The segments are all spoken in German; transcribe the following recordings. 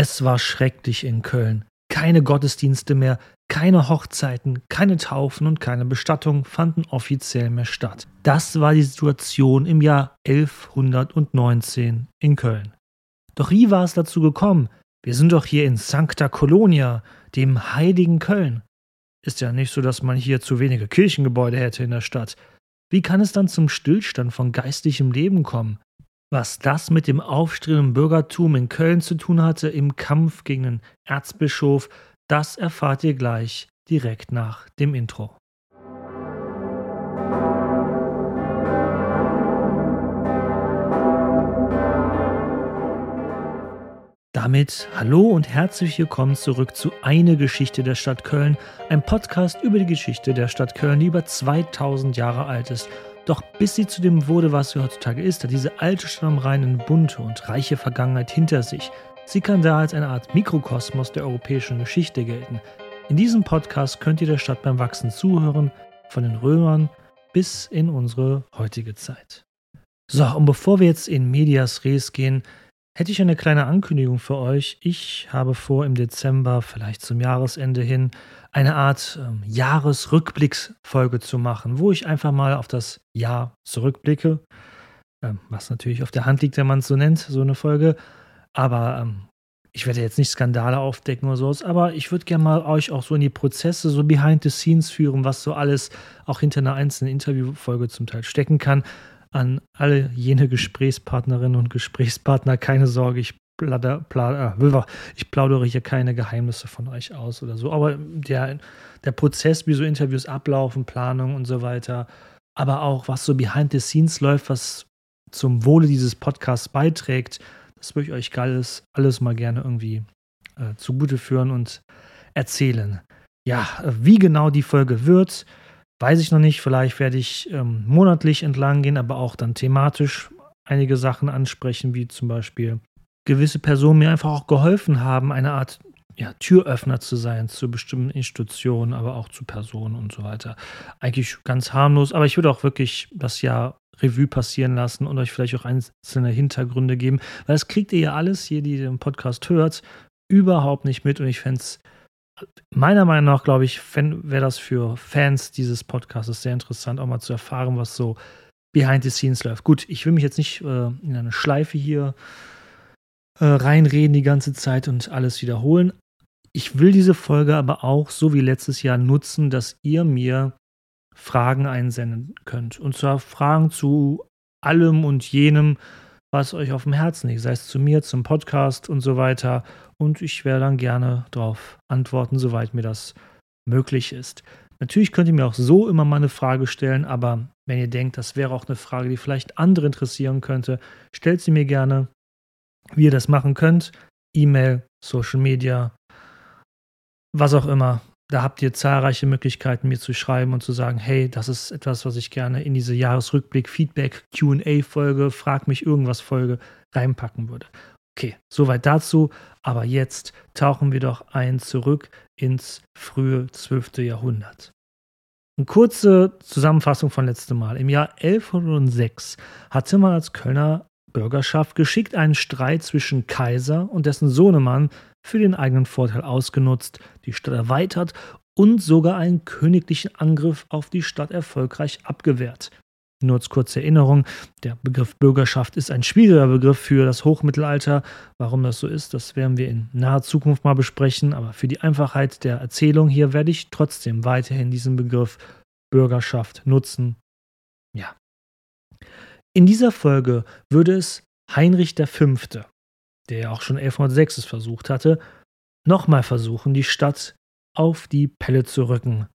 Es war schrecklich in Köln. Keine Gottesdienste mehr, keine Hochzeiten, keine Taufen und keine Bestattungen fanden offiziell mehr statt. Das war die Situation im Jahr 1119 in Köln. Doch wie war es dazu gekommen? Wir sind doch hier in Sancta Colonia, dem heiligen Köln. Ist ja nicht so, dass man hier zu wenige Kirchengebäude hätte in der Stadt. Wie kann es dann zum Stillstand von geistlichem Leben kommen? Was das mit dem aufstrebenden Bürgertum in Köln zu tun hatte im Kampf gegen den Erzbischof, das erfahrt ihr gleich direkt nach dem Intro. Damit hallo und herzlich willkommen zurück zu Eine Geschichte der Stadt Köln, ein Podcast über die Geschichte der Stadt Köln, die über 2000 Jahre alt ist. Doch bis sie zu dem wurde, was sie heutzutage ist, hat diese alte Stadt am bunte und reiche Vergangenheit hinter sich. Sie kann da als eine Art Mikrokosmos der europäischen Geschichte gelten. In diesem Podcast könnt ihr der Stadt beim Wachsen zuhören, von den Römern bis in unsere heutige Zeit. So, und bevor wir jetzt in Medias Res gehen, hätte ich eine kleine Ankündigung für euch. Ich habe vor, im Dezember, vielleicht zum Jahresende hin, eine Art ähm, Jahresrückblicksfolge zu machen, wo ich einfach mal auf das Jahr zurückblicke, ähm, was natürlich auf der Hand liegt, wenn man es so nennt, so eine Folge. Aber ähm, ich werde jetzt nicht Skandale aufdecken oder sowas, aber ich würde gerne mal euch auch so in die Prozesse, so behind the scenes führen, was so alles auch hinter einer einzelnen Interviewfolge zum Teil stecken kann an alle jene Gesprächspartnerinnen und Gesprächspartner, keine Sorge, ich, plader, plader, äh, ich plaudere hier keine Geheimnisse von euch aus oder so. Aber der, der Prozess, wie so Interviews ablaufen, Planung und so weiter, aber auch was so behind the scenes läuft, was zum Wohle dieses Podcasts beiträgt, das würde ich euch alles, alles mal gerne irgendwie äh, zugute führen und erzählen. Ja, wie genau die Folge wird, Weiß ich noch nicht, vielleicht werde ich ähm, monatlich entlang gehen, aber auch dann thematisch einige Sachen ansprechen, wie zum Beispiel gewisse Personen mir einfach auch geholfen haben, eine Art ja, Türöffner zu sein zu bestimmten Institutionen, aber auch zu Personen und so weiter. Eigentlich ganz harmlos, aber ich würde auch wirklich das Jahr Revue passieren lassen und euch vielleicht auch einzelne Hintergründe geben, weil das kriegt ihr ja alles hier, die den Podcast hört, überhaupt nicht mit und ich fände es meiner Meinung nach, glaube ich, wäre das für Fans dieses Podcasts sehr interessant, auch mal zu erfahren, was so behind the scenes läuft. Gut, ich will mich jetzt nicht äh, in eine Schleife hier äh, reinreden die ganze Zeit und alles wiederholen. Ich will diese Folge aber auch, so wie letztes Jahr, nutzen, dass ihr mir Fragen einsenden könnt. Und zwar Fragen zu allem und jenem, was euch auf dem Herzen liegt, sei es zu mir, zum Podcast und so weiter. Und ich werde dann gerne darauf antworten, soweit mir das möglich ist. Natürlich könnt ihr mir auch so immer mal eine Frage stellen, aber wenn ihr denkt, das wäre auch eine Frage, die vielleicht andere interessieren könnte, stellt sie mir gerne. Wie ihr das machen könnt, E-Mail, Social Media, was auch immer da habt ihr zahlreiche Möglichkeiten, mir zu schreiben und zu sagen, hey, das ist etwas, was ich gerne in diese Jahresrückblick, Feedback, QA-Folge, Frag mich irgendwas Folge reinpacken würde. Okay, soweit dazu. Aber jetzt tauchen wir doch ein zurück ins frühe 12. Jahrhundert. Eine kurze Zusammenfassung von letztem Mal. Im Jahr 1106 hatte man als Kölner Bürgerschaft geschickt einen Streit zwischen Kaiser und dessen Sohnemann für den eigenen Vorteil ausgenutzt, die Stadt erweitert und sogar einen königlichen Angriff auf die Stadt erfolgreich abgewehrt. Nur als kurze Erinnerung, der Begriff Bürgerschaft ist ein schwieriger Begriff für das Hochmittelalter. Warum das so ist, das werden wir in naher Zukunft mal besprechen, aber für die Einfachheit der Erzählung hier werde ich trotzdem weiterhin diesen Begriff Bürgerschaft nutzen. In dieser Folge würde es Heinrich V der ja auch schon 1106 es versucht hatte, nochmal versuchen, die Stadt auf die Pelle zu rücken.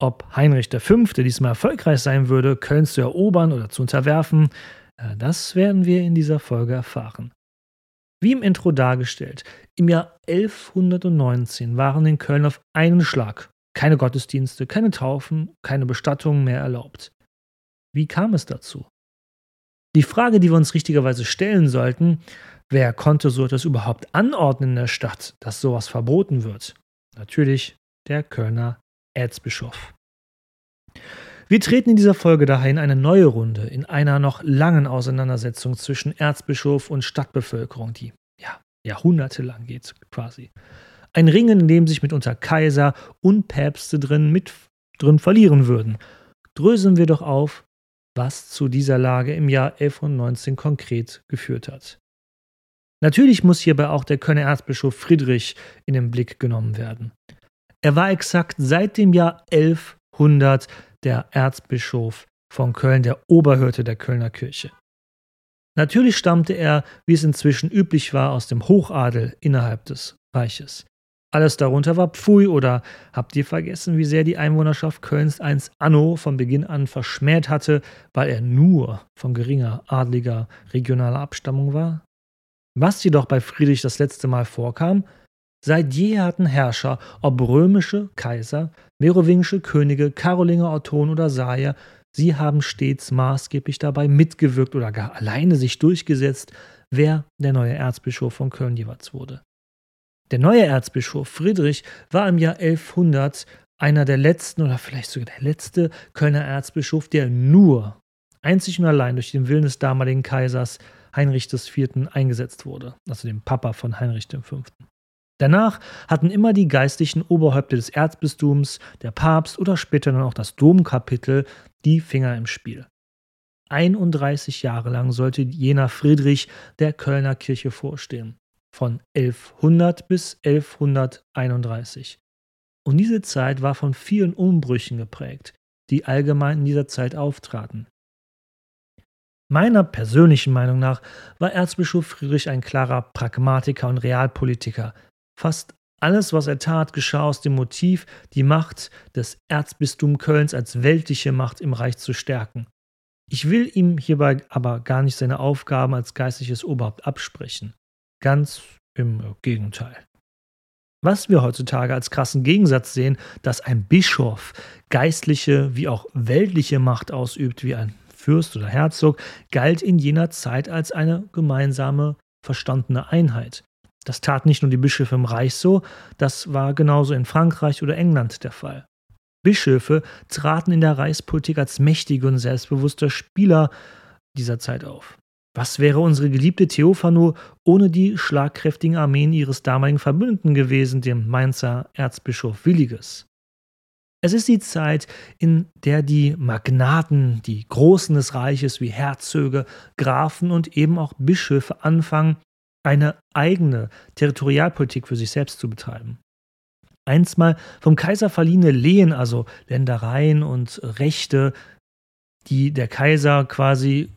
Ob Heinrich V. diesmal erfolgreich sein würde, Köln zu erobern oder zu unterwerfen, äh, das werden wir in dieser Folge erfahren. Wie im Intro dargestellt, im Jahr 1119 waren in Köln auf einen Schlag keine Gottesdienste, keine Taufen, keine Bestattungen mehr erlaubt. Wie kam es dazu? Die Frage, die wir uns richtigerweise stellen sollten, Wer konnte so etwas überhaupt anordnen in der Stadt, dass sowas verboten wird? Natürlich der Kölner Erzbischof. Wir treten in dieser Folge daher in eine neue Runde, in einer noch langen Auseinandersetzung zwischen Erzbischof und Stadtbevölkerung, die ja jahrhundertelang geht quasi. Ein Ringen, in dem sich mitunter Kaiser und Päpste drin, mit, drin verlieren würden. Dröseln wir doch auf, was zu dieser Lage im Jahr 1119 konkret geführt hat. Natürlich muss hierbei auch der Kölner Erzbischof Friedrich in den Blick genommen werden. Er war exakt seit dem Jahr 1100 der Erzbischof von Köln, der Oberhirte der Kölner Kirche. Natürlich stammte er, wie es inzwischen üblich war, aus dem Hochadel innerhalb des Reiches. Alles darunter war Pfui oder habt ihr vergessen, wie sehr die Einwohnerschaft Kölns einst Anno von Beginn an verschmäht hatte, weil er nur von geringer adliger regionaler Abstammung war? Was jedoch bei Friedrich das letzte Mal vorkam, seit je hatten Herrscher, ob römische Kaiser, merowingische Könige, Karolinger, Ottonen oder Saier, Sie haben stets maßgeblich dabei mitgewirkt oder gar alleine sich durchgesetzt, wer der neue Erzbischof von Köln jeweils wurde. Der neue Erzbischof Friedrich war im Jahr 1100 einer der letzten oder vielleicht sogar der letzte Kölner Erzbischof, der nur, einzig und allein durch den Willen des damaligen Kaisers Heinrich IV. eingesetzt wurde, also dem Papa von Heinrich V. Danach hatten immer die geistlichen Oberhäupter des Erzbistums, der Papst oder später dann auch das Domkapitel die Finger im Spiel. 31 Jahre lang sollte jener Friedrich der Kölner Kirche vorstehen, von 1100 bis 1131. Und diese Zeit war von vielen Umbrüchen geprägt, die allgemein in dieser Zeit auftraten. Meiner persönlichen Meinung nach war Erzbischof Friedrich ein klarer Pragmatiker und Realpolitiker. Fast alles, was er tat, geschah aus dem Motiv, die Macht des Erzbistums Kölns als weltliche Macht im Reich zu stärken. Ich will ihm hierbei aber gar nicht seine Aufgaben als geistliches Oberhaupt absprechen. Ganz im Gegenteil. Was wir heutzutage als krassen Gegensatz sehen, dass ein Bischof geistliche wie auch weltliche Macht ausübt, wie ein Fürst oder Herzog, galt in jener Zeit als eine gemeinsame, verstandene Einheit. Das tat nicht nur die Bischöfe im Reich so, das war genauso in Frankreich oder England der Fall. Bischöfe traten in der Reichspolitik als mächtige und selbstbewusste Spieler dieser Zeit auf. Was wäre unsere geliebte Theophano ohne die schlagkräftigen Armeen ihres damaligen Verbündeten gewesen, dem Mainzer Erzbischof Williges? Es ist die Zeit, in der die Magnaten, die Großen des Reiches wie Herzöge, Grafen und eben auch Bischöfe anfangen, eine eigene Territorialpolitik für sich selbst zu betreiben. Einstmal vom Kaiser verliehene Lehen, also Ländereien und Rechte, die der Kaiser quasi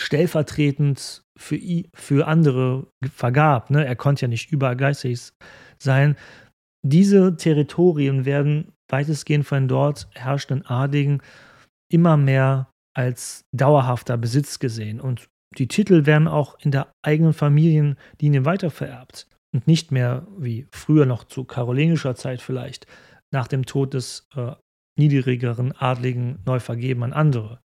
stellvertretend für, für andere vergab. Ne? Er konnte ja nicht überall geistig sein. Diese Territorien werden weitestgehend von dort herrschenden Adligen immer mehr als dauerhafter Besitz gesehen und die Titel werden auch in der eigenen Familienlinie weitervererbt und nicht mehr wie früher noch zu karolingischer Zeit vielleicht nach dem Tod des äh, niedrigeren Adligen neu vergeben an andere.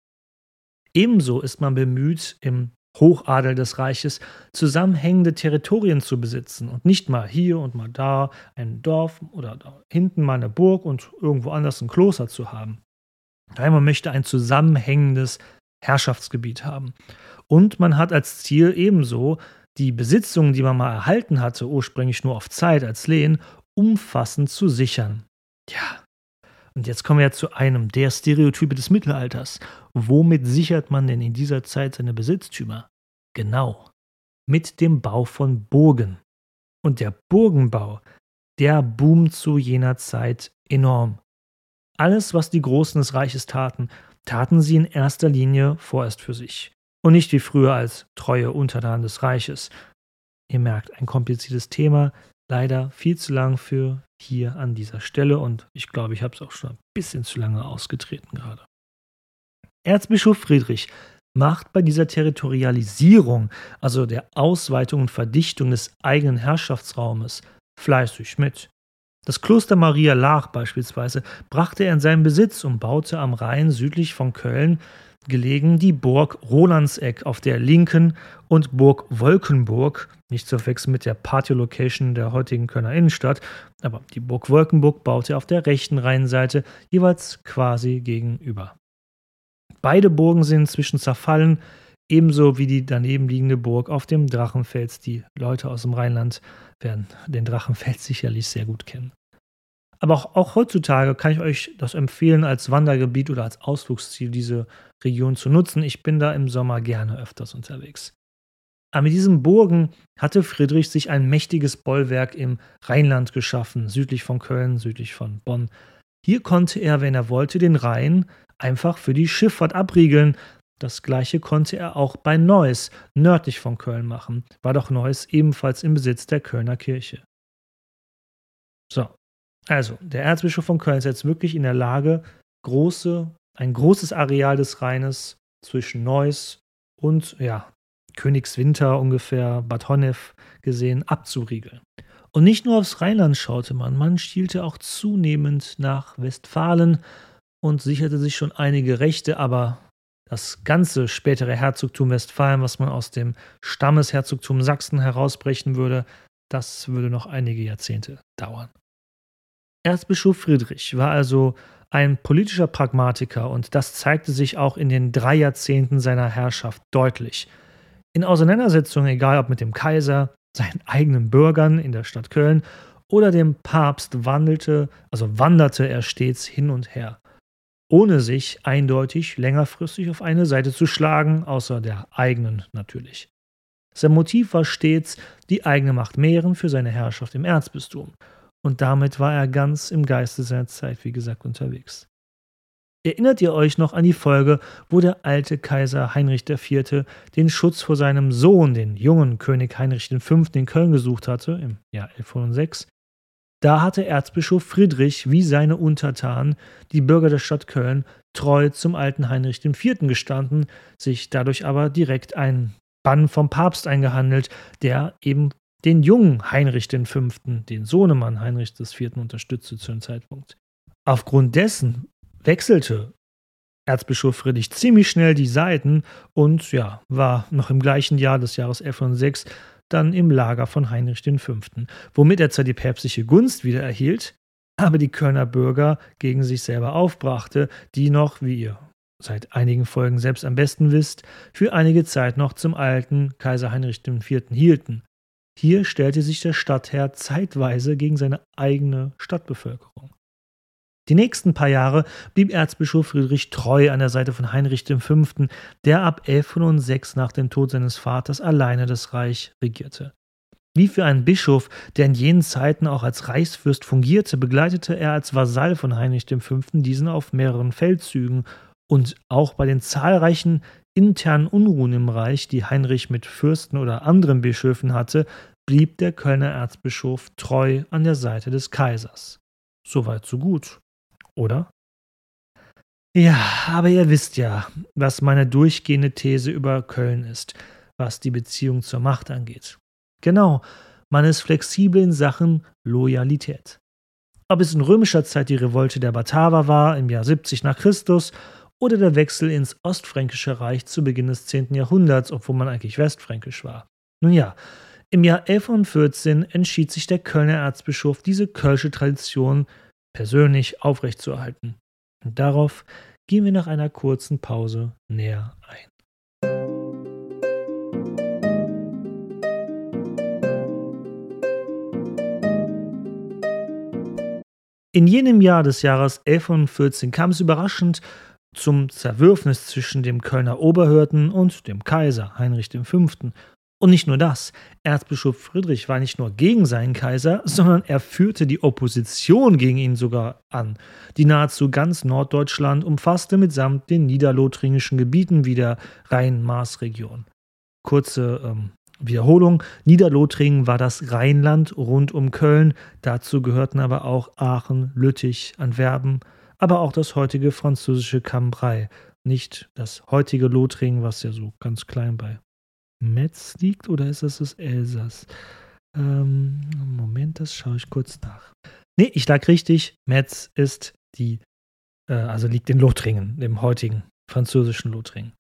Ebenso ist man bemüht, im Hochadel des Reiches zusammenhängende Territorien zu besitzen und nicht mal hier und mal da ein Dorf oder da hinten mal eine Burg und irgendwo anders ein Kloster zu haben. Nein, man möchte ein zusammenhängendes Herrschaftsgebiet haben. Und man hat als Ziel ebenso die Besitzungen, die man mal erhalten hatte, ursprünglich nur auf Zeit als Lehen, umfassend zu sichern. Ja. Und jetzt kommen wir zu einem der Stereotype des Mittelalters. Womit sichert man denn in dieser Zeit seine Besitztümer? Genau. Mit dem Bau von Burgen. Und der Burgenbau, der boomt zu jener Zeit enorm. Alles, was die Großen des Reiches taten, taten sie in erster Linie vorerst für sich und nicht wie früher als treue Untertan des Reiches. Ihr merkt, ein kompliziertes Thema, leider viel zu lang für hier an dieser Stelle und ich glaube, ich habe es auch schon ein bisschen zu lange ausgetreten gerade. Erzbischof Friedrich macht bei dieser Territorialisierung, also der Ausweitung und Verdichtung des eigenen Herrschaftsraumes, fleißig mit. Das Kloster Maria Laach beispielsweise brachte er in seinen Besitz und baute am Rhein südlich von Köln gelegen die Burg Rolandseck auf der linken und Burg Wolkenburg, nicht zu verwechseln mit der Party-Location der heutigen Kölner Innenstadt, aber die Burg Wolkenburg baute auf der rechten Rheinseite jeweils quasi gegenüber. Beide Burgen sind inzwischen zerfallen, ebenso wie die daneben liegende Burg auf dem Drachenfels. Die Leute aus dem Rheinland werden den Drachenfels sicherlich sehr gut kennen. Aber auch, auch, heutzutage kann ich euch das empfehlen, als Wandergebiet oder als Ausflugsziel diese Region zu nutzen. Ich bin da im Sommer gerne öfters unterwegs. Aber mit diesen Burgen hatte Friedrich sich ein mächtiges Bollwerk im Rheinland geschaffen, südlich von Köln, südlich von Bonn. Hier konnte er, wenn er wollte, den Rhein einfach für die Schifffahrt abriegeln. Das gleiche konnte er auch bei Neuss, nördlich von Köln, machen, war doch Neuss ebenfalls im Besitz der Kölner Kirche. So, also, der Erzbischof von Köln ist jetzt wirklich in der Lage, große, ein großes Areal des Rheines zwischen Neuss und ja, Königswinter ungefähr, Bad Honnef gesehen, abzuriegeln. Und nicht nur aufs Rheinland schaute man, man stielte auch zunehmend nach Westfalen und sicherte sich schon einige Rechte, aber das ganze spätere Herzogtum Westfalen, was man aus dem Stammesherzogtum Sachsen herausbrechen würde, das würde noch einige Jahrzehnte dauern. Erzbischof Friedrich war also ein politischer Pragmatiker und das zeigte sich auch in den drei Jahrzehnten seiner Herrschaft deutlich. In Auseinandersetzungen, egal ob mit dem Kaiser, seinen eigenen Bürgern in der Stadt Köln oder dem Papst wandelte, also wanderte er stets hin und her, ohne sich eindeutig längerfristig auf eine Seite zu schlagen, außer der eigenen natürlich. Sein Motiv war stets, die eigene Macht mehren für seine Herrschaft im Erzbistum und damit war er ganz im Geiste seiner Zeit, wie gesagt, unterwegs. Erinnert ihr euch noch an die Folge, wo der alte Kaiser Heinrich IV. den Schutz vor seinem Sohn, den jungen König Heinrich V. in Köln gesucht hatte, im Jahr 1106? Da hatte Erzbischof Friedrich wie seine Untertanen, die Bürger der Stadt Köln, treu zum alten Heinrich IV. gestanden, sich dadurch aber direkt einen Bann vom Papst eingehandelt, der eben den jungen Heinrich V., den Sohnemann Heinrich IV., unterstützte zu dem Zeitpunkt. Aufgrund dessen wechselte Erzbischof Friedrich ziemlich schnell die Seiten und ja, war noch im gleichen Jahr des Jahres 1106 dann im Lager von Heinrich V., womit er zwar die päpstliche Gunst wieder erhielt, aber die Kölner Bürger gegen sich selber aufbrachte, die noch, wie ihr seit einigen Folgen selbst am besten wisst, für einige Zeit noch zum alten Kaiser Heinrich IV. hielten. Hier stellte sich der Stadtherr zeitweise gegen seine eigene Stadtbevölkerung. Die nächsten paar Jahre blieb Erzbischof Friedrich treu an der Seite von Heinrich V., der ab 1106 nach dem Tod seines Vaters alleine das Reich regierte. Wie für einen Bischof, der in jenen Zeiten auch als Reichsfürst fungierte, begleitete er als Vasall von Heinrich V. diesen auf mehreren Feldzügen und auch bei den zahlreichen internen Unruhen im Reich, die Heinrich mit Fürsten oder anderen Bischöfen hatte, blieb der Kölner Erzbischof treu an der Seite des Kaisers. Soweit so gut, oder? Ja, aber ihr wisst ja, was meine durchgehende These über Köln ist, was die Beziehung zur Macht angeht. Genau, man ist flexibel in Sachen Loyalität. Ob es in römischer Zeit die Revolte der Bataver war, im Jahr 70 nach Christus, oder der Wechsel ins Ostfränkische Reich zu Beginn des 10. Jahrhunderts, obwohl man eigentlich westfränkisch war. Nun ja, im Jahr 1114 entschied sich der Kölner Erzbischof, diese kölsche Tradition persönlich aufrechtzuerhalten. Und darauf gehen wir nach einer kurzen Pause näher ein. In jenem Jahr des Jahres 1114 kam es überraschend zum Zerwürfnis zwischen dem Kölner Oberhirten und dem Kaiser Heinrich V. Und nicht nur das, Erzbischof Friedrich war nicht nur gegen seinen Kaiser, sondern er führte die Opposition gegen ihn sogar an, die nahezu ganz Norddeutschland umfasste mitsamt den niederlothringischen Gebieten wie der Rhein-Maas-Region. Kurze ähm, Wiederholung, Niederlothringen war das Rheinland rund um Köln, dazu gehörten aber auch Aachen, Lüttich, Antwerpen, aber auch das heutige französische Cambrai, nicht das heutige Lothringen, was ja so ganz klein bei Metz liegt oder ist das das Elsass? Ähm, Moment, das schaue ich kurz nach. Nee, ich lag richtig. Metz ist die, äh, also liegt in Lothringen, dem heutigen französischen Lothringen.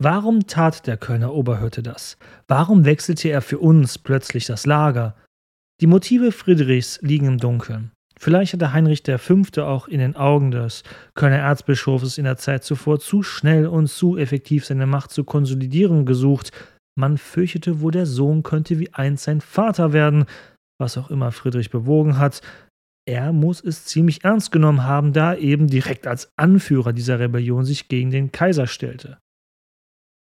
Warum tat der Kölner Oberhirte das? Warum wechselte er für uns plötzlich das Lager? Die Motive Friedrichs liegen im Dunkeln. Vielleicht hatte Heinrich V. auch in den Augen des Kölner Erzbischofs in der Zeit zuvor zu schnell und zu effektiv seine Macht zu konsolidieren gesucht. Man fürchtete wohl, der Sohn könnte wie einst sein Vater werden, was auch immer Friedrich bewogen hat. Er muss es ziemlich ernst genommen haben, da er eben direkt als Anführer dieser Rebellion sich gegen den Kaiser stellte.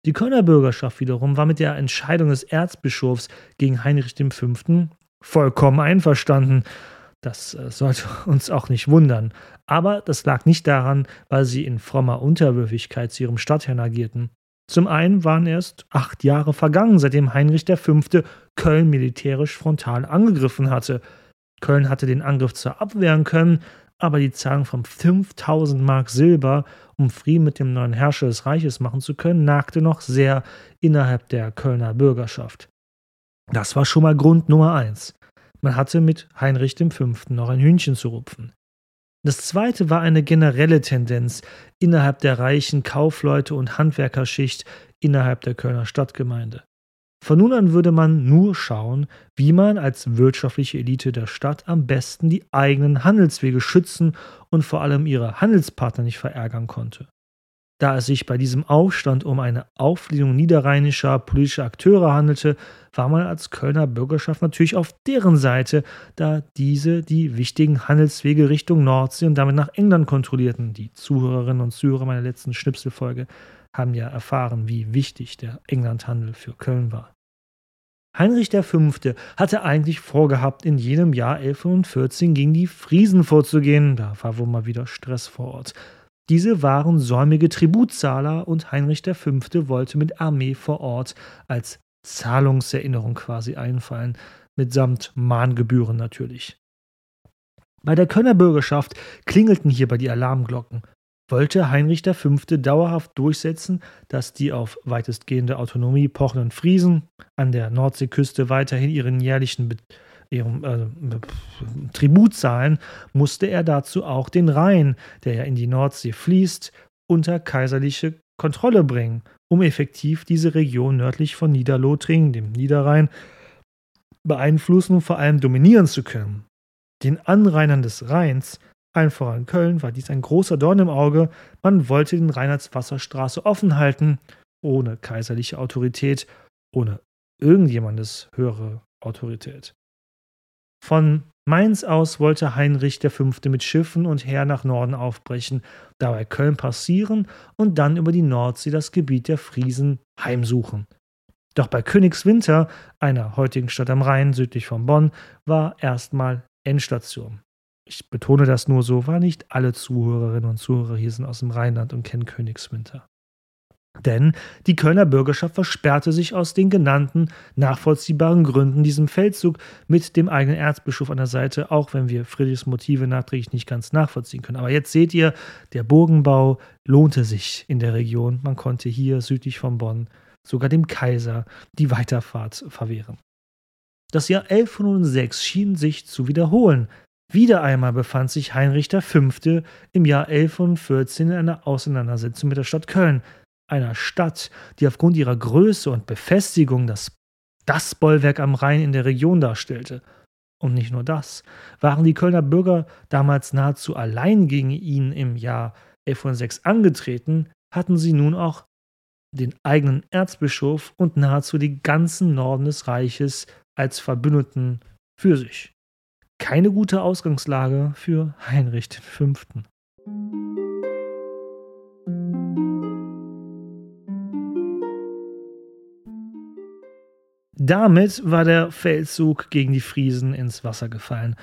Die Kölner Bürgerschaft wiederum war mit der Entscheidung des Erzbischofs gegen Heinrich V. vollkommen einverstanden. Das äh, sollte uns auch nicht wundern. Aber das lag nicht daran, weil sie in frommer Unterwürfigkeit zu ihrem Stadtherrn agierten. Zum einen waren erst acht Jahre vergangen, seitdem Heinrich V. Köln militärisch frontal angegriffen hatte. Köln hatte den Angriff zwar abwehren können, aber die Zahlung von 5000 Mark Silber, um Frieden mit dem neuen Herrscher des Reiches machen zu können, nagte noch sehr innerhalb der Kölner Bürgerschaft. Das war schon mal Grund Nummer eins. Man hatte mit Heinrich V. noch ein Hühnchen zu rupfen. Das zweite war eine generelle Tendenz innerhalb der reichen Kaufleute und Handwerkerschicht innerhalb der Kölner Stadtgemeinde. Von nun an würde man nur schauen, wie man als wirtschaftliche Elite der Stadt am besten die eigenen Handelswege schützen und vor allem ihre Handelspartner nicht verärgern konnte. Da es sich bei diesem Aufstand um eine Auflehnung niederrheinischer politischer Akteure handelte, war man als Kölner Bürgerschaft natürlich auf deren Seite, da diese die wichtigen Handelswege Richtung Nordsee und damit nach England kontrollierten. Die Zuhörerinnen und Zuhörer meiner letzten Schnipselfolge haben ja erfahren, wie wichtig der Englandhandel für Köln war. Heinrich V. hatte eigentlich vorgehabt, in jenem Jahr 1114 gegen die Friesen vorzugehen. Da war wohl mal wieder Stress vor Ort. Diese waren säumige Tributzahler und Heinrich V. wollte mit Armee vor Ort als Zahlungserinnerung quasi einfallen, mitsamt Mahngebühren natürlich. Bei der Kölner Bürgerschaft klingelten hierbei die Alarmglocken. Wollte Heinrich V. dauerhaft durchsetzen, dass die auf weitestgehende Autonomie pochenden Friesen an der Nordseeküste weiterhin ihren jährlichen Be ihrem äh, Tribut zahlen, musste er dazu auch den Rhein, der ja in die Nordsee fließt, unter kaiserliche Kontrolle bringen, um effektiv diese Region nördlich von Niederlothringen, dem Niederrhein, beeinflussen und vor allem dominieren zu können. Den Anrainern des Rheins, allen voran Köln, war dies ein großer Dorn im Auge. Man wollte den Rhein als Wasserstraße offen halten, ohne kaiserliche Autorität, ohne irgendjemandes höhere Autorität. Von Mainz aus wollte Heinrich V. mit Schiffen und Heer nach Norden aufbrechen, dabei Köln passieren und dann über die Nordsee das Gebiet der Friesen heimsuchen. Doch bei Königswinter, einer heutigen Stadt am Rhein südlich von Bonn, war erstmal Endstation. Ich betone das nur so, weil nicht alle Zuhörerinnen und Zuhörer hier sind aus dem Rheinland und kennen Königswinter. Denn die Kölner Bürgerschaft versperrte sich aus den genannten nachvollziehbaren Gründen diesem Feldzug mit dem eigenen Erzbischof an der Seite, auch wenn wir Friedrichs Motive nachträglich nicht ganz nachvollziehen können. Aber jetzt seht ihr, der Burgenbau lohnte sich in der Region. Man konnte hier südlich von Bonn sogar dem Kaiser die Weiterfahrt verwehren. Das Jahr 1106 schien sich zu wiederholen. Wieder einmal befand sich Heinrich V. im Jahr 1114 in einer Auseinandersetzung mit der Stadt Köln einer Stadt, die aufgrund ihrer Größe und Befestigung das, das Bollwerk am Rhein in der Region darstellte. Und nicht nur das, waren die Kölner Bürger damals nahezu allein gegen ihn im Jahr 1106 angetreten, hatten sie nun auch den eigenen Erzbischof und nahezu den ganzen Norden des Reiches als Verbündeten für sich. Keine gute Ausgangslage für Heinrich V. Damit war der Feldzug gegen die Friesen ins Wasser gefallen.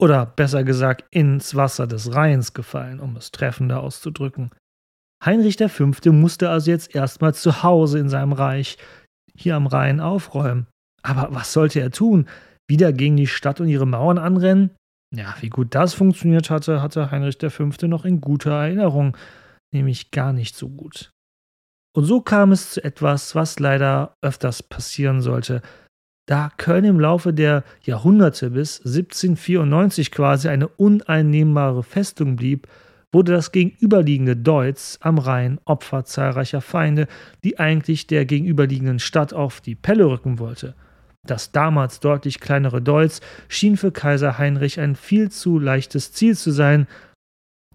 Oder besser gesagt, ins Wasser des Rheins gefallen, um es treffender auszudrücken. Heinrich V. musste also jetzt erstmal zu Hause in seinem Reich hier am Rhein aufräumen. Aber was sollte er tun? Wieder gegen die Stadt und ihre Mauern anrennen? Ja, wie gut das funktioniert hatte, hatte Heinrich V. noch in guter Erinnerung, nämlich gar nicht so gut. Und so kam es zu etwas, was leider öfters passieren sollte. Da Köln im Laufe der Jahrhunderte bis 1794 quasi eine uneinnehmbare Festung blieb, wurde das gegenüberliegende Deutz am Rhein Opfer zahlreicher Feinde, die eigentlich der gegenüberliegenden Stadt auf die Pelle rücken wollte. Das damals deutlich kleinere Deutz schien für Kaiser Heinrich ein viel zu leichtes Ziel zu sein.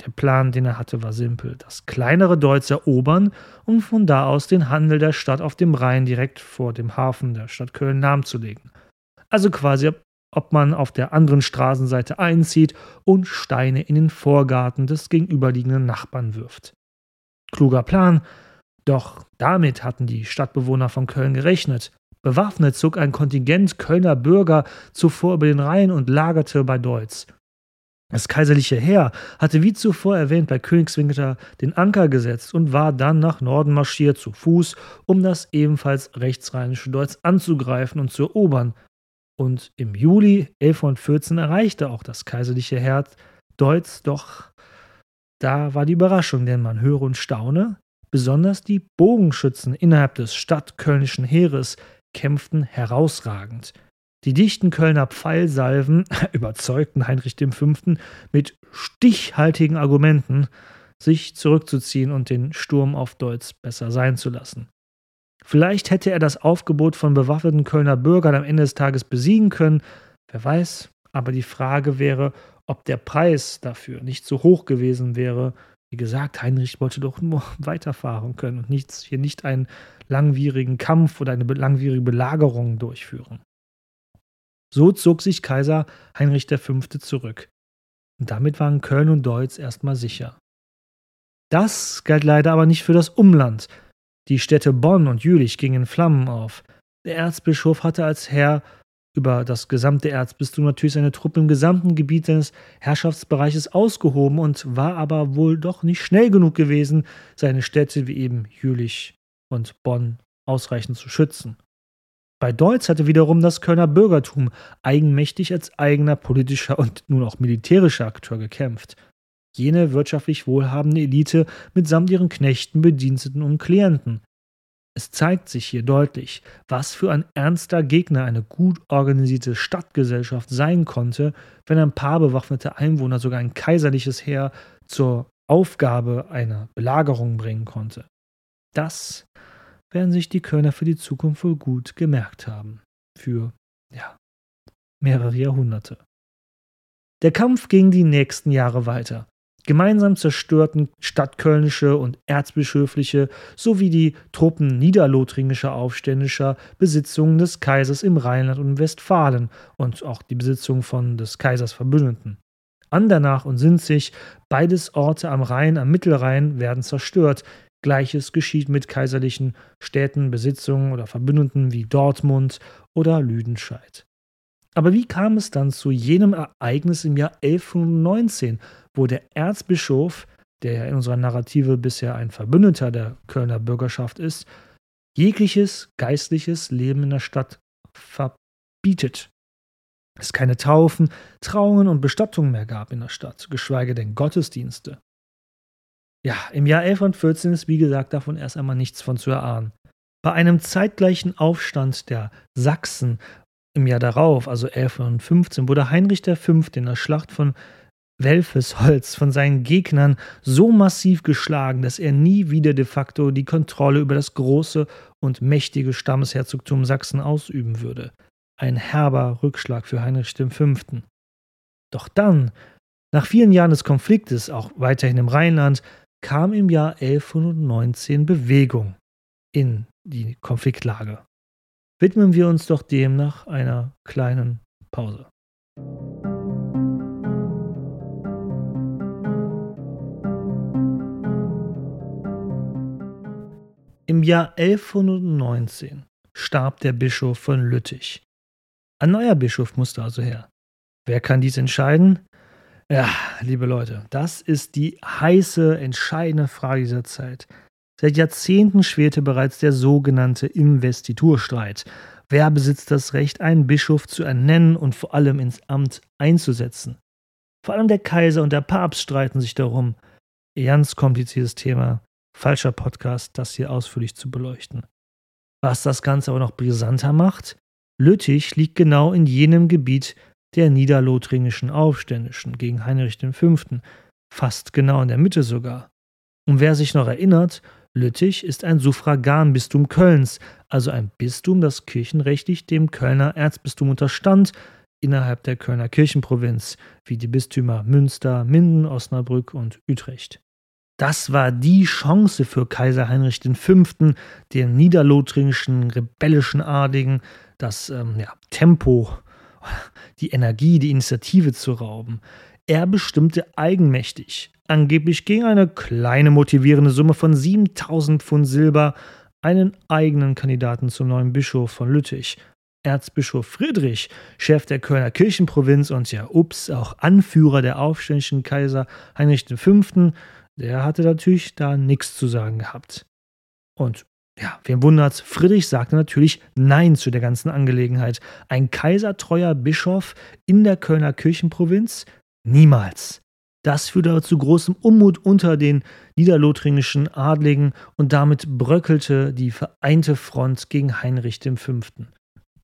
Der Plan, den er hatte, war simpel: das kleinere Deutz erobern und von da aus den Handel der Stadt auf dem Rhein direkt vor dem Hafen der Stadt Köln lahmzulegen. Also quasi, ob man auf der anderen Straßenseite einzieht und Steine in den Vorgarten des gegenüberliegenden Nachbarn wirft. Kluger Plan, doch damit hatten die Stadtbewohner von Köln gerechnet. Bewaffnet zog ein Kontingent Kölner Bürger zuvor über den Rhein und lagerte bei Deutz. Das kaiserliche Heer hatte wie zuvor erwähnt bei Königswinter den Anker gesetzt und war dann nach Norden marschiert zu Fuß, um das ebenfalls rechtsrheinische Deutz anzugreifen und zu erobern. Und im Juli 1114 erreichte auch das kaiserliche Heer Deutz, doch da war die Überraschung, denn man höre und staune, besonders die Bogenschützen innerhalb des stadtkölnischen Heeres kämpften herausragend. Die dichten Kölner Pfeilsalven überzeugten Heinrich V. mit stichhaltigen Argumenten, sich zurückzuziehen und den Sturm auf Deutz besser sein zu lassen. Vielleicht hätte er das Aufgebot von bewaffneten Kölner Bürgern am Ende des Tages besiegen können, wer weiß, aber die Frage wäre, ob der Preis dafür nicht so hoch gewesen wäre. Wie gesagt, Heinrich wollte doch nur weiterfahren können und nichts, hier nicht einen langwierigen Kampf oder eine langwierige Belagerung durchführen. So zog sich Kaiser Heinrich V. zurück. Und damit waren Köln und Deutz erstmal sicher. Das galt leider aber nicht für das Umland. Die Städte Bonn und Jülich gingen in Flammen auf. Der Erzbischof hatte als Herr über das gesamte Erzbistum natürlich seine Truppen im gesamten Gebiet seines Herrschaftsbereiches ausgehoben und war aber wohl doch nicht schnell genug gewesen, seine Städte wie eben Jülich und Bonn ausreichend zu schützen. Bei Deutz hatte wiederum das Kölner Bürgertum eigenmächtig als eigener politischer und nun auch militärischer Akteur gekämpft. Jene wirtschaftlich wohlhabende Elite mitsamt ihren Knechten, Bediensteten und Klienten. Es zeigt sich hier deutlich, was für ein ernster Gegner eine gut organisierte Stadtgesellschaft sein konnte, wenn ein paar bewaffnete Einwohner sogar ein kaiserliches Heer zur Aufgabe einer Belagerung bringen konnte. Das werden sich die Kölner für die Zukunft wohl gut gemerkt haben. Für, ja, mehrere Jahrhunderte. Der Kampf ging die nächsten Jahre weiter. Gemeinsam zerstörten stadtkölnische und erzbischöfliche sowie die Truppen niederlothringischer Aufständischer Besitzungen des Kaisers im Rheinland und Westfalen und auch die Besitzung von des Kaisers Verbündeten. Andernach und Sinzig, beides Orte am Rhein, am Mittelrhein, werden zerstört, Gleiches geschieht mit kaiserlichen Städten, Besitzungen oder Verbündeten wie Dortmund oder Lüdenscheid. Aber wie kam es dann zu jenem Ereignis im Jahr 1119, wo der Erzbischof, der ja in unserer Narrative bisher ein Verbündeter der Kölner Bürgerschaft ist, jegliches geistliches Leben in der Stadt verbietet? Es keine Taufen, Trauungen und Bestattungen mehr gab in der Stadt, geschweige denn Gottesdienste. Ja, im Jahr 1114 ist wie gesagt davon erst einmal nichts von zu erahnen. Bei einem zeitgleichen Aufstand der Sachsen im Jahr darauf, also 1115, wurde Heinrich V. in der Schlacht von Welfesholz von seinen Gegnern so massiv geschlagen, dass er nie wieder de facto die Kontrolle über das große und mächtige Stammesherzogtum Sachsen ausüben würde. Ein herber Rückschlag für Heinrich V. Doch dann, nach vielen Jahren des Konfliktes, auch weiterhin im Rheinland, kam im Jahr 1119 Bewegung in die Konfliktlage. Widmen wir uns doch dem nach einer kleinen Pause. Im Jahr 1119 starb der Bischof von Lüttich. Ein neuer Bischof musste also her. Wer kann dies entscheiden? Ja, liebe Leute, das ist die heiße, entscheidende Frage dieser Zeit. Seit Jahrzehnten schwerte bereits der sogenannte Investiturstreit. Wer besitzt das Recht, einen Bischof zu ernennen und vor allem ins Amt einzusetzen? Vor allem der Kaiser und der Papst streiten sich darum. Ganz kompliziertes Thema. Falscher Podcast, das hier ausführlich zu beleuchten. Was das Ganze aber noch brisanter macht, Lüttich liegt genau in jenem Gebiet, der niederlothringischen Aufständischen gegen Heinrich V., fast genau in der Mitte sogar. Und wer sich noch erinnert, Lüttich ist ein Suffraganbistum Kölns, also ein Bistum, das kirchenrechtlich dem Kölner Erzbistum unterstand, innerhalb der Kölner Kirchenprovinz, wie die Bistümer Münster, Minden, Osnabrück und Utrecht. Das war die Chance für Kaiser Heinrich V., den niederlothringischen rebellischen Adligen, das ähm, ja, Tempo, die Energie, die Initiative zu rauben. Er bestimmte eigenmächtig, angeblich gegen eine kleine motivierende Summe von 7000 Pfund Silber, einen eigenen Kandidaten zum neuen Bischof von Lüttich, Erzbischof Friedrich, Chef der Kölner Kirchenprovinz und ja, ups, auch Anführer der aufständischen Kaiser Heinrich V., der hatte natürlich da nichts zu sagen gehabt. Und ja, wem wundert's, Friedrich sagte natürlich Nein zu der ganzen Angelegenheit. Ein kaisertreuer Bischof in der Kölner Kirchenprovinz? Niemals. Das führte aber zu großem Unmut unter den niederlothringischen Adligen und damit bröckelte die vereinte Front gegen Heinrich V.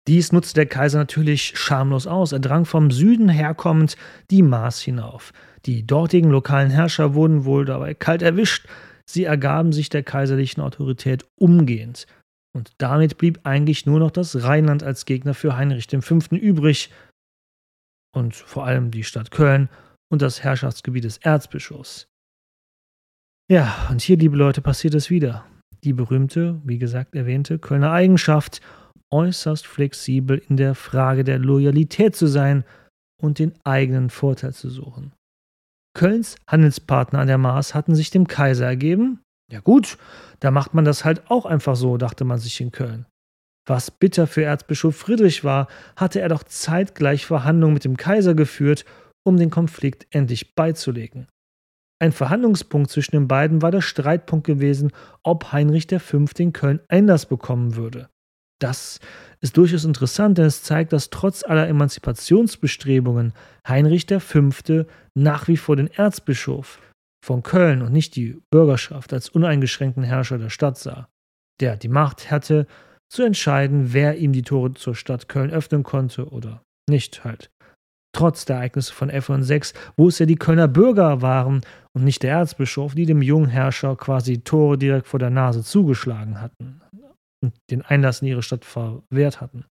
Dies nutzte der Kaiser natürlich schamlos aus. Er drang vom Süden herkommend die Maas hinauf. Die dortigen lokalen Herrscher wurden wohl dabei kalt erwischt. Sie ergaben sich der kaiserlichen Autorität umgehend. Und damit blieb eigentlich nur noch das Rheinland als Gegner für Heinrich V. übrig und vor allem die Stadt Köln und das Herrschaftsgebiet des Erzbischofs. Ja, und hier, liebe Leute, passiert es wieder. Die berühmte, wie gesagt erwähnte Kölner Eigenschaft, äußerst flexibel in der Frage der Loyalität zu sein und den eigenen Vorteil zu suchen. Kölns Handelspartner an der Maas hatten sich dem Kaiser ergeben. Ja gut, da macht man das halt auch einfach so, dachte man sich in Köln. Was bitter für Erzbischof Friedrich war, hatte er doch zeitgleich Verhandlungen mit dem Kaiser geführt, um den Konflikt endlich beizulegen. Ein Verhandlungspunkt zwischen den beiden war der Streitpunkt gewesen, ob Heinrich V. in Köln Einlass bekommen würde. Das ist durchaus interessant, denn es zeigt, dass trotz aller Emanzipationsbestrebungen Heinrich V. nach wie vor den Erzbischof von Köln und nicht die Bürgerschaft als uneingeschränkten Herrscher der Stadt sah, der die Macht hatte, zu entscheiden, wer ihm die Tore zur Stadt Köln öffnen konnte oder nicht halt. Trotz der Ereignisse von 11 und 6, wo es ja die Kölner Bürger waren und nicht der Erzbischof, die dem jungen Herrscher quasi Tore direkt vor der Nase zugeschlagen hatten und den Einlass in ihre Stadt verwehrt hatten.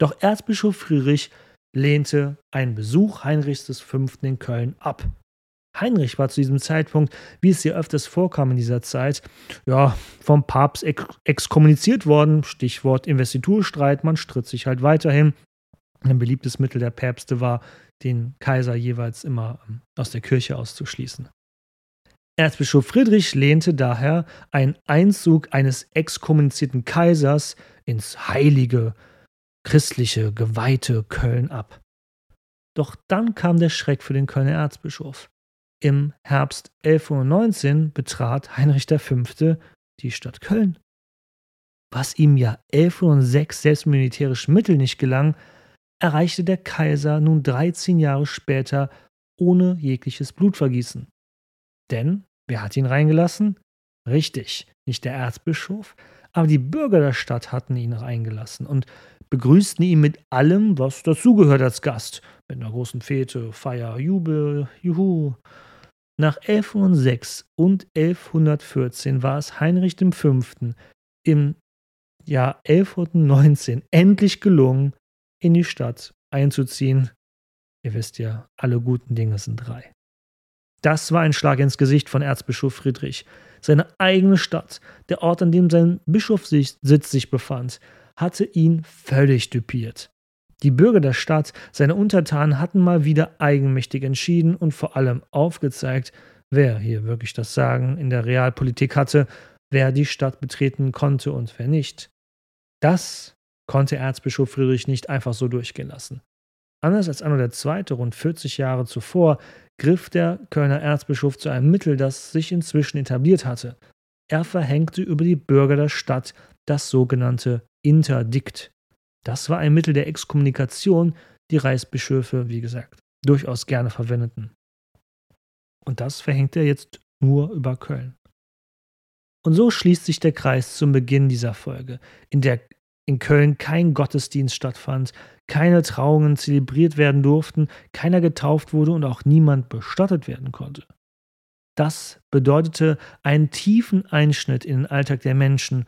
Doch Erzbischof Friedrich lehnte einen Besuch Heinrichs V. in Köln ab. Heinrich war zu diesem Zeitpunkt, wie es hier öfters vorkam in dieser Zeit, ja, vom Papst ex exkommuniziert worden. Stichwort Investiturstreit, man stritt sich halt weiterhin. Ein beliebtes Mittel der Päpste war, den Kaiser jeweils immer ähm, aus der Kirche auszuschließen. Erzbischof Friedrich lehnte daher einen Einzug eines exkommunizierten Kaisers ins heilige, christliche, geweihte Köln ab. Doch dann kam der Schreck für den Kölner Erzbischof. Im Herbst 1119 betrat Heinrich V. die Stadt Köln. Was ihm ja 1106 selbst mit militärischen Mitteln nicht gelang, erreichte der Kaiser nun 13 Jahre später ohne jegliches Blutvergießen. Denn wer hat ihn reingelassen? Richtig, nicht der Erzbischof, aber die Bürger der Stadt hatten ihn reingelassen und begrüßten ihn mit allem, was dazugehört als Gast. Mit einer großen Fete, Feier, Jubel, Juhu. Nach 1106 und 1114 war es Heinrich V. im Jahr 1119 endlich gelungen, in die Stadt einzuziehen. Ihr wisst ja, alle guten Dinge sind drei. Das war ein Schlag ins Gesicht von Erzbischof Friedrich. Seine eigene Stadt, der Ort, an dem sein Bischofssitz sich befand, hatte ihn völlig düpiert. Die Bürger der Stadt, seine Untertanen, hatten mal wieder eigenmächtig entschieden und vor allem aufgezeigt, wer hier wirklich das Sagen in der Realpolitik hatte, wer die Stadt betreten konnte und wer nicht. Das konnte Erzbischof Friedrich nicht einfach so durchgehen lassen. Anders als Anno II. rund 40 Jahre zuvor griff der Kölner Erzbischof zu einem Mittel, das sich inzwischen etabliert hatte. Er verhängte über die Bürger der Stadt das sogenannte Interdikt. Das war ein Mittel der Exkommunikation, die Reichsbischöfe, wie gesagt, durchaus gerne verwendeten. Und das verhängt er jetzt nur über Köln. Und so schließt sich der Kreis zum Beginn dieser Folge, in der in Köln kein Gottesdienst stattfand, keine Trauungen zelebriert werden durften, keiner getauft wurde und auch niemand bestattet werden konnte. Das bedeutete einen tiefen Einschnitt in den Alltag der Menschen.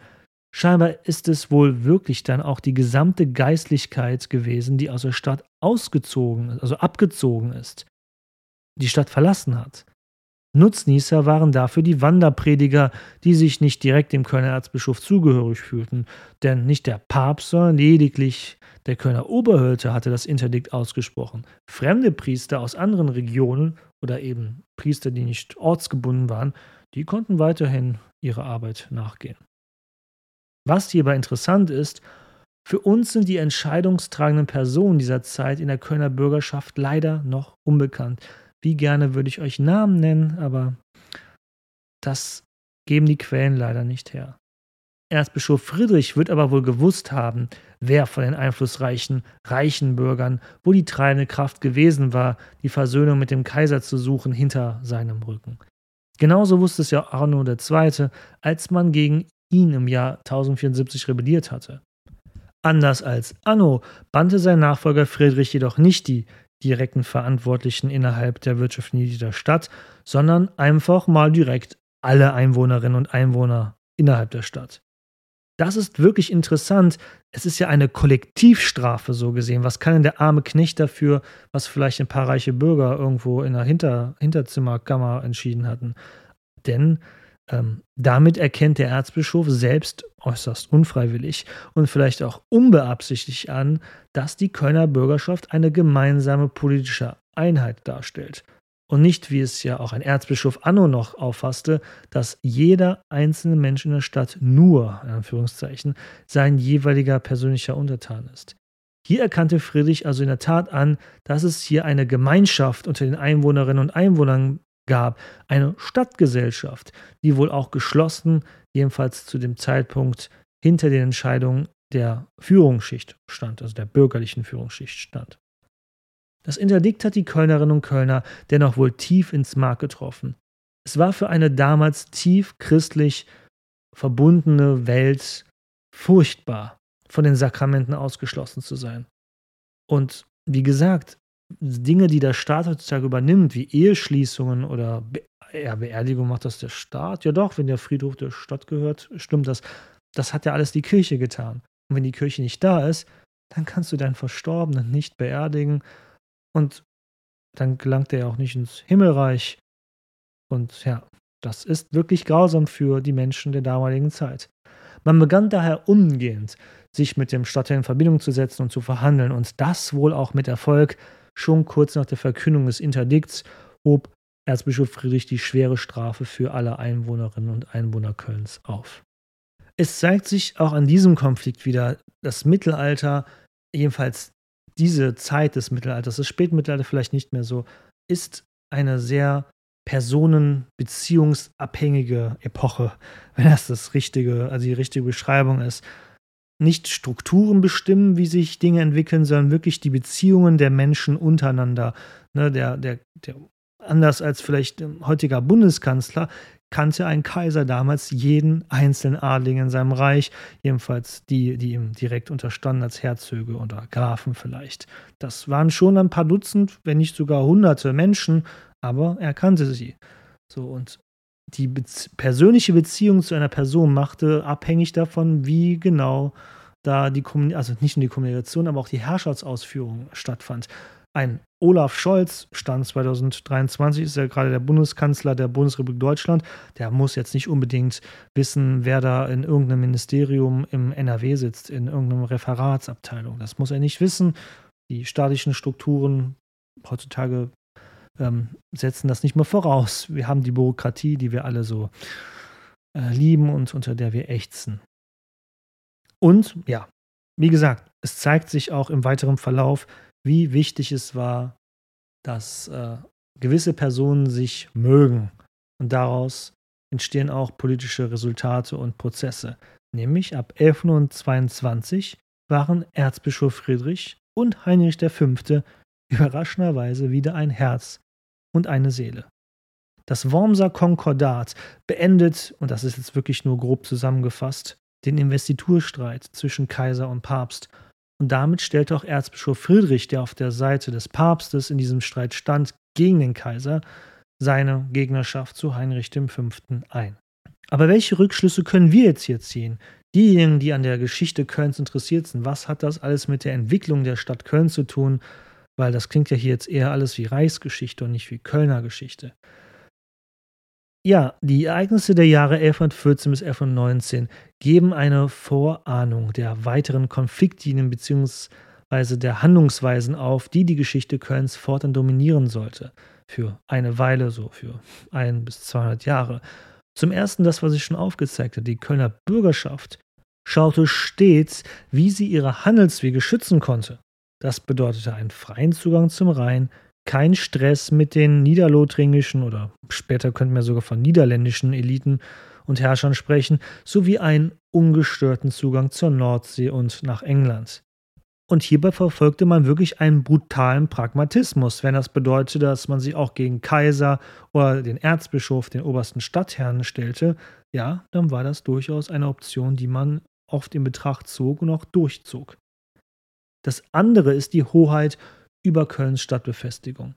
Scheinbar ist es wohl wirklich dann auch die gesamte Geistlichkeit gewesen, die aus der Stadt ausgezogen, also abgezogen ist, die Stadt verlassen hat. Nutznießer waren dafür die Wanderprediger, die sich nicht direkt dem Kölner Erzbischof zugehörig fühlten, denn nicht der Papst, sondern lediglich der Kölner Oberhölter hatte das Interdikt ausgesprochen. Fremde Priester aus anderen Regionen oder eben Priester, die nicht ortsgebunden waren, die konnten weiterhin ihrer Arbeit nachgehen. Was hierbei interessant ist, für uns sind die entscheidungstragenden Personen dieser Zeit in der Kölner Bürgerschaft leider noch unbekannt. Wie gerne würde ich euch Namen nennen, aber das geben die Quellen leider nicht her. Erzbischof Friedrich wird aber wohl gewusst haben, wer von den einflussreichen, reichen Bürgern wo die treibende Kraft gewesen war, die Versöhnung mit dem Kaiser zu suchen hinter seinem Rücken. Genauso wusste es ja Arno II., als man gegen ihn im Jahr 1074 rebelliert hatte. Anders als Anno bannte sein Nachfolger Friedrich jedoch nicht die direkten Verantwortlichen innerhalb der Wirtschaft der Stadt, sondern einfach mal direkt alle Einwohnerinnen und Einwohner innerhalb der Stadt. Das ist wirklich interessant. Es ist ja eine Kollektivstrafe so gesehen. Was kann denn der arme Knecht dafür, was vielleicht ein paar reiche Bürger irgendwo in der Hinter Hinterzimmerkammer entschieden hatten? Denn ähm, damit erkennt der Erzbischof selbst äußerst unfreiwillig und vielleicht auch unbeabsichtigt an, dass die Kölner Bürgerschaft eine gemeinsame politische Einheit darstellt. Und nicht, wie es ja auch ein Erzbischof Anno noch auffasste, dass jeder einzelne Mensch in der Stadt nur, in Anführungszeichen, sein jeweiliger persönlicher Untertan ist. Hier erkannte Friedrich also in der Tat an, dass es hier eine Gemeinschaft unter den Einwohnerinnen und Einwohnern gab, eine Stadtgesellschaft, die wohl auch geschlossen, jedenfalls zu dem Zeitpunkt hinter den Entscheidungen der Führungsschicht stand, also der bürgerlichen Führungsschicht stand. Das Interdikt hat die Kölnerinnen und Kölner dennoch wohl tief ins Mark getroffen. Es war für eine damals tief christlich verbundene Welt furchtbar, von den Sakramenten ausgeschlossen zu sein. Und wie gesagt, Dinge, die der Staat heutzutage übernimmt, wie Eheschließungen oder Be ja, Beerdigung macht das der Staat. Ja doch, wenn der Friedhof der Stadt gehört, stimmt das. Das hat ja alles die Kirche getan. Und wenn die Kirche nicht da ist, dann kannst du deinen Verstorbenen nicht beerdigen und dann gelangt er ja auch nicht ins Himmelreich. Und ja, das ist wirklich grausam für die Menschen der damaligen Zeit. Man begann daher umgehend, sich mit dem Stadtteil in Verbindung zu setzen und zu verhandeln, und das wohl auch mit Erfolg, Schon kurz nach der Verkündung des Interdikts hob Erzbischof Friedrich die schwere Strafe für alle Einwohnerinnen und Einwohner Kölns auf. Es zeigt sich auch an diesem Konflikt wieder, das Mittelalter, jedenfalls diese Zeit des Mittelalters, das Spätmittelalter vielleicht nicht mehr so, ist eine sehr personenbeziehungsabhängige Epoche, wenn das das richtige, also die richtige Beschreibung ist nicht Strukturen bestimmen, wie sich Dinge entwickeln, sondern wirklich die Beziehungen der Menschen untereinander. Ne, der, der, der, anders als vielleicht heutiger Bundeskanzler kannte ein Kaiser damals jeden einzelnen Adligen in seinem Reich, jedenfalls die, die ihm direkt unterstanden als Herzöge oder Grafen vielleicht. Das waren schon ein paar Dutzend, wenn nicht sogar hunderte Menschen, aber er kannte sie. So und die Bez persönliche Beziehung zu einer Person machte abhängig davon, wie genau da die Kommunikation, also nicht nur die Kommunikation, aber auch die Herrschaftsausführung stattfand. Ein Olaf Scholz stand 2023, ist ja gerade der Bundeskanzler der Bundesrepublik Deutschland. Der muss jetzt nicht unbedingt wissen, wer da in irgendeinem Ministerium im NRW sitzt, in irgendeiner Referatsabteilung. Das muss er nicht wissen. Die staatlichen Strukturen heutzutage ähm, setzen das nicht mehr voraus. Wir haben die Bürokratie, die wir alle so äh, lieben und unter der wir ächzen. Und ja, wie gesagt, es zeigt sich auch im weiteren Verlauf, wie wichtig es war, dass äh, gewisse Personen sich mögen. Und daraus entstehen auch politische Resultate und Prozesse. Nämlich ab 1122 waren Erzbischof Friedrich und Heinrich V. überraschenderweise wieder ein Herz und eine Seele. Das Wormser Konkordat beendet, und das ist jetzt wirklich nur grob zusammengefasst, den Investiturstreit zwischen Kaiser und Papst. Und damit stellte auch Erzbischof Friedrich, der auf der Seite des Papstes in diesem Streit stand, gegen den Kaiser, seine Gegnerschaft zu Heinrich V. ein. Aber welche Rückschlüsse können wir jetzt hier ziehen? Diejenigen, die an der Geschichte Kölns interessiert sind, was hat das alles mit der Entwicklung der Stadt Köln zu tun? Weil das klingt ja hier jetzt eher alles wie Reichsgeschichte und nicht wie Kölner Geschichte. Ja, die Ereignisse der Jahre 1114 bis 1119 geben eine Vorahnung der weiteren Konfliktlinien bzw. der Handlungsweisen auf, die die Geschichte Kölns fortan dominieren sollte. Für eine Weile, so für ein bis 200 Jahre. Zum ersten das, was ich schon aufgezeigt habe, die Kölner Bürgerschaft schaute stets, wie sie ihre Handelswege schützen konnte. Das bedeutete einen freien Zugang zum Rhein, kein Stress mit den niederlothringischen oder später könnten wir sogar von niederländischen Eliten und Herrschern sprechen, sowie einen ungestörten Zugang zur Nordsee und nach England. Und hierbei verfolgte man wirklich einen brutalen Pragmatismus, wenn das bedeutete, dass man sich auch gegen Kaiser oder den Erzbischof, den obersten Stadtherrn stellte, ja, dann war das durchaus eine Option, die man oft in Betracht zog und auch durchzog. Das andere ist die Hoheit über Kölns Stadtbefestigung.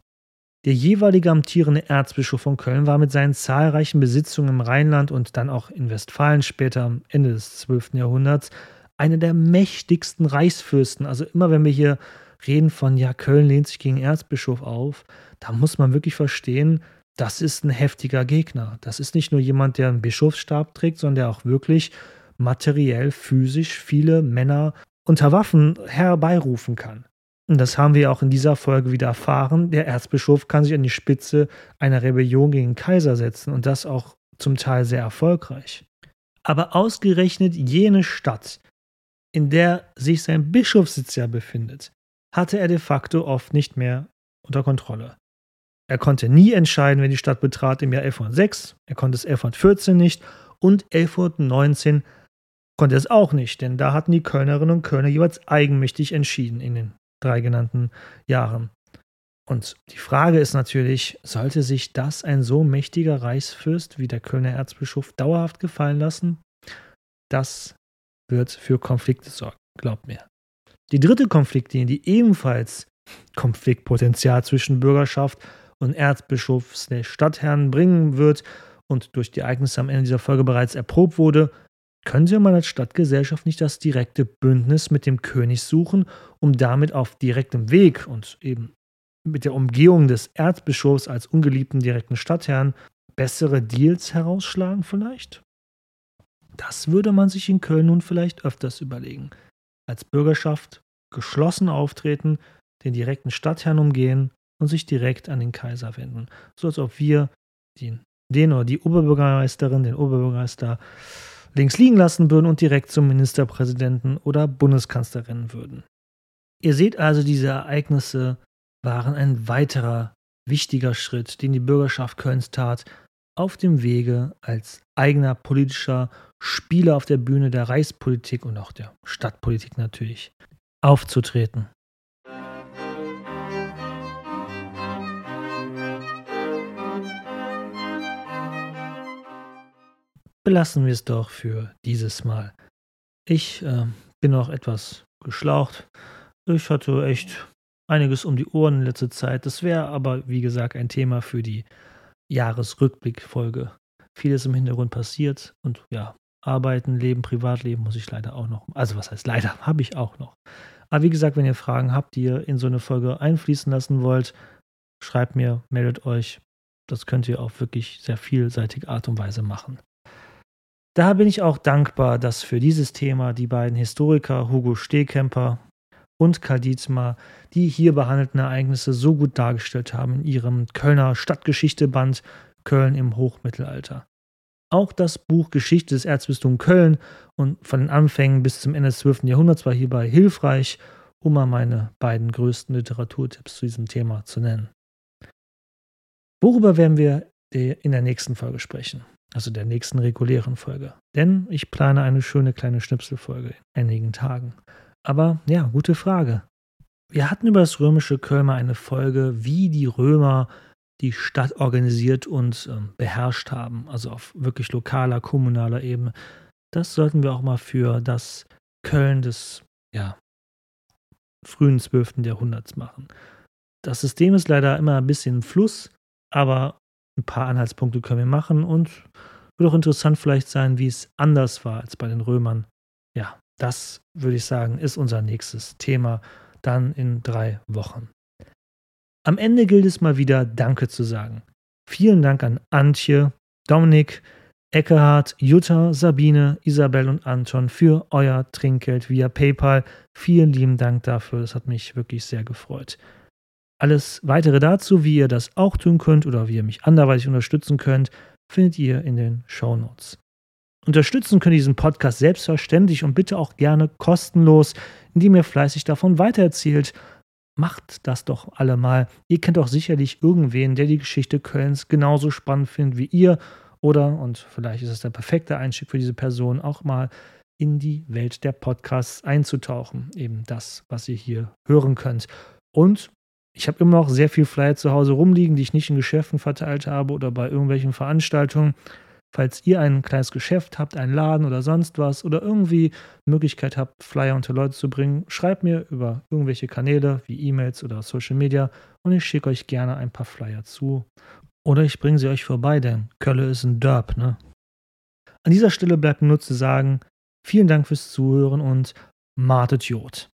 Der jeweilige amtierende Erzbischof von Köln war mit seinen zahlreichen Besitzungen im Rheinland und dann auch in Westfalen später am Ende des 12. Jahrhunderts einer der mächtigsten Reichsfürsten. Also immer wenn wir hier reden von, ja, Köln lehnt sich gegen Erzbischof auf, da muss man wirklich verstehen, das ist ein heftiger Gegner. Das ist nicht nur jemand, der einen Bischofsstab trägt, sondern der auch wirklich materiell, physisch viele Männer unter Waffen herbeirufen kann. Und das haben wir auch in dieser Folge wieder erfahren. Der Erzbischof kann sich an die Spitze einer Rebellion gegen den Kaiser setzen und das auch zum Teil sehr erfolgreich. Aber ausgerechnet jene Stadt, in der sich sein Bischofssitz ja befindet, hatte er de facto oft nicht mehr unter Kontrolle. Er konnte nie entscheiden, wer die Stadt betrat im Jahr 1106, er konnte es 1114 nicht und 1119 konnte es auch nicht, denn da hatten die Kölnerinnen und Kölner jeweils eigenmächtig entschieden in den drei genannten Jahren. Und die Frage ist natürlich, sollte sich das ein so mächtiger Reichsfürst wie der Kölner Erzbischof dauerhaft gefallen lassen? Das wird für Konflikte sorgen, glaubt mir. Die dritte Konfliktlinie, die ebenfalls Konfliktpotenzial zwischen Bürgerschaft und Erzbischofs der Stadtherren bringen wird und durch die Ereignisse am Ende dieser Folge bereits erprobt wurde, können Sie mal als Stadtgesellschaft nicht das direkte Bündnis mit dem König suchen, um damit auf direktem Weg und eben mit der Umgehung des Erzbischofs als ungeliebten direkten Stadtherrn bessere Deals herausschlagen vielleicht? Das würde man sich in Köln nun vielleicht öfters überlegen. Als Bürgerschaft geschlossen auftreten, den direkten Stadtherrn umgehen und sich direkt an den Kaiser wenden. So als ob wir den, den oder die Oberbürgermeisterin, den Oberbürgermeister links liegen lassen würden und direkt zum Ministerpräsidenten oder Bundeskanzlerin würden. Ihr seht also, diese Ereignisse waren ein weiterer wichtiger Schritt, den die Bürgerschaft Kölns tat, auf dem Wege als eigener politischer Spieler auf der Bühne der Reichspolitik und auch der Stadtpolitik natürlich aufzutreten. Belassen wir es doch für dieses Mal. Ich äh, bin noch etwas geschlaucht. Ich hatte echt einiges um die Ohren in letzter Zeit. Das wäre aber, wie gesagt, ein Thema für die Jahresrückblickfolge. Vieles im Hintergrund passiert und ja, Arbeiten, Leben, Privatleben muss ich leider auch noch. Also was heißt leider, habe ich auch noch. Aber wie gesagt, wenn ihr Fragen habt, die ihr in so eine Folge einfließen lassen wollt, schreibt mir, meldet euch. Das könnt ihr auf wirklich sehr vielseitige Art und Weise machen. Da bin ich auch dankbar, dass für dieses Thema die beiden Historiker Hugo Stehkemper und Karl Dietmar die hier behandelten Ereignisse so gut dargestellt haben in ihrem Kölner Stadtgeschichte-Band Köln im Hochmittelalter. Auch das Buch Geschichte des Erzbistums Köln und von den Anfängen bis zum Ende des 12. Jahrhunderts war hierbei hilfreich, um mal meine beiden größten Literaturtipps zu diesem Thema zu nennen. Worüber werden wir in der nächsten Folge sprechen? Also der nächsten regulären Folge. Denn ich plane eine schöne kleine Schnipselfolge in einigen Tagen. Aber ja, gute Frage. Wir hatten über das römische Köln mal eine Folge, wie die Römer die Stadt organisiert und ähm, beherrscht haben, also auf wirklich lokaler, kommunaler Ebene. Das sollten wir auch mal für das Köln des ja, frühen 12. Jahrhunderts machen. Das System ist leider immer ein bisschen im Fluss, aber ein paar Anhaltspunkte können wir machen und wird auch interessant vielleicht sein, wie es anders war als bei den Römern. Ja, das würde ich sagen, ist unser nächstes Thema dann in drei Wochen. Am Ende gilt es mal wieder Danke zu sagen. Vielen Dank an Antje, Dominik, Eckehard, Jutta, Sabine, Isabel und Anton für euer Trinkgeld via PayPal. Vielen lieben Dank dafür. Das hat mich wirklich sehr gefreut. Alles weitere dazu, wie ihr das auch tun könnt oder wie ihr mich anderweitig unterstützen könnt, findet ihr in den Show Notes. Unterstützen könnt ihr diesen Podcast selbstverständlich und bitte auch gerne kostenlos, indem ihr fleißig davon weitererzählt. Macht das doch alle mal. Ihr kennt auch sicherlich irgendwen, der die Geschichte Kölns genauso spannend findet wie ihr. Oder, und vielleicht ist es der perfekte Einstieg für diese Person, auch mal in die Welt der Podcasts einzutauchen. Eben das, was ihr hier hören könnt. Und ich habe immer noch sehr viel Flyer zu Hause rumliegen, die ich nicht in Geschäften verteilt habe oder bei irgendwelchen Veranstaltungen. Falls ihr ein kleines Geschäft habt, einen Laden oder sonst was oder irgendwie Möglichkeit habt, Flyer unter Leute zu bringen, schreibt mir über irgendwelche Kanäle wie E-Mails oder Social Media und ich schicke euch gerne ein paar Flyer zu. Oder ich bringe sie euch vorbei, denn Kölle ist ein Derb, ne? An dieser Stelle bleibt nur zu sagen, vielen Dank fürs Zuhören und Martet Jod.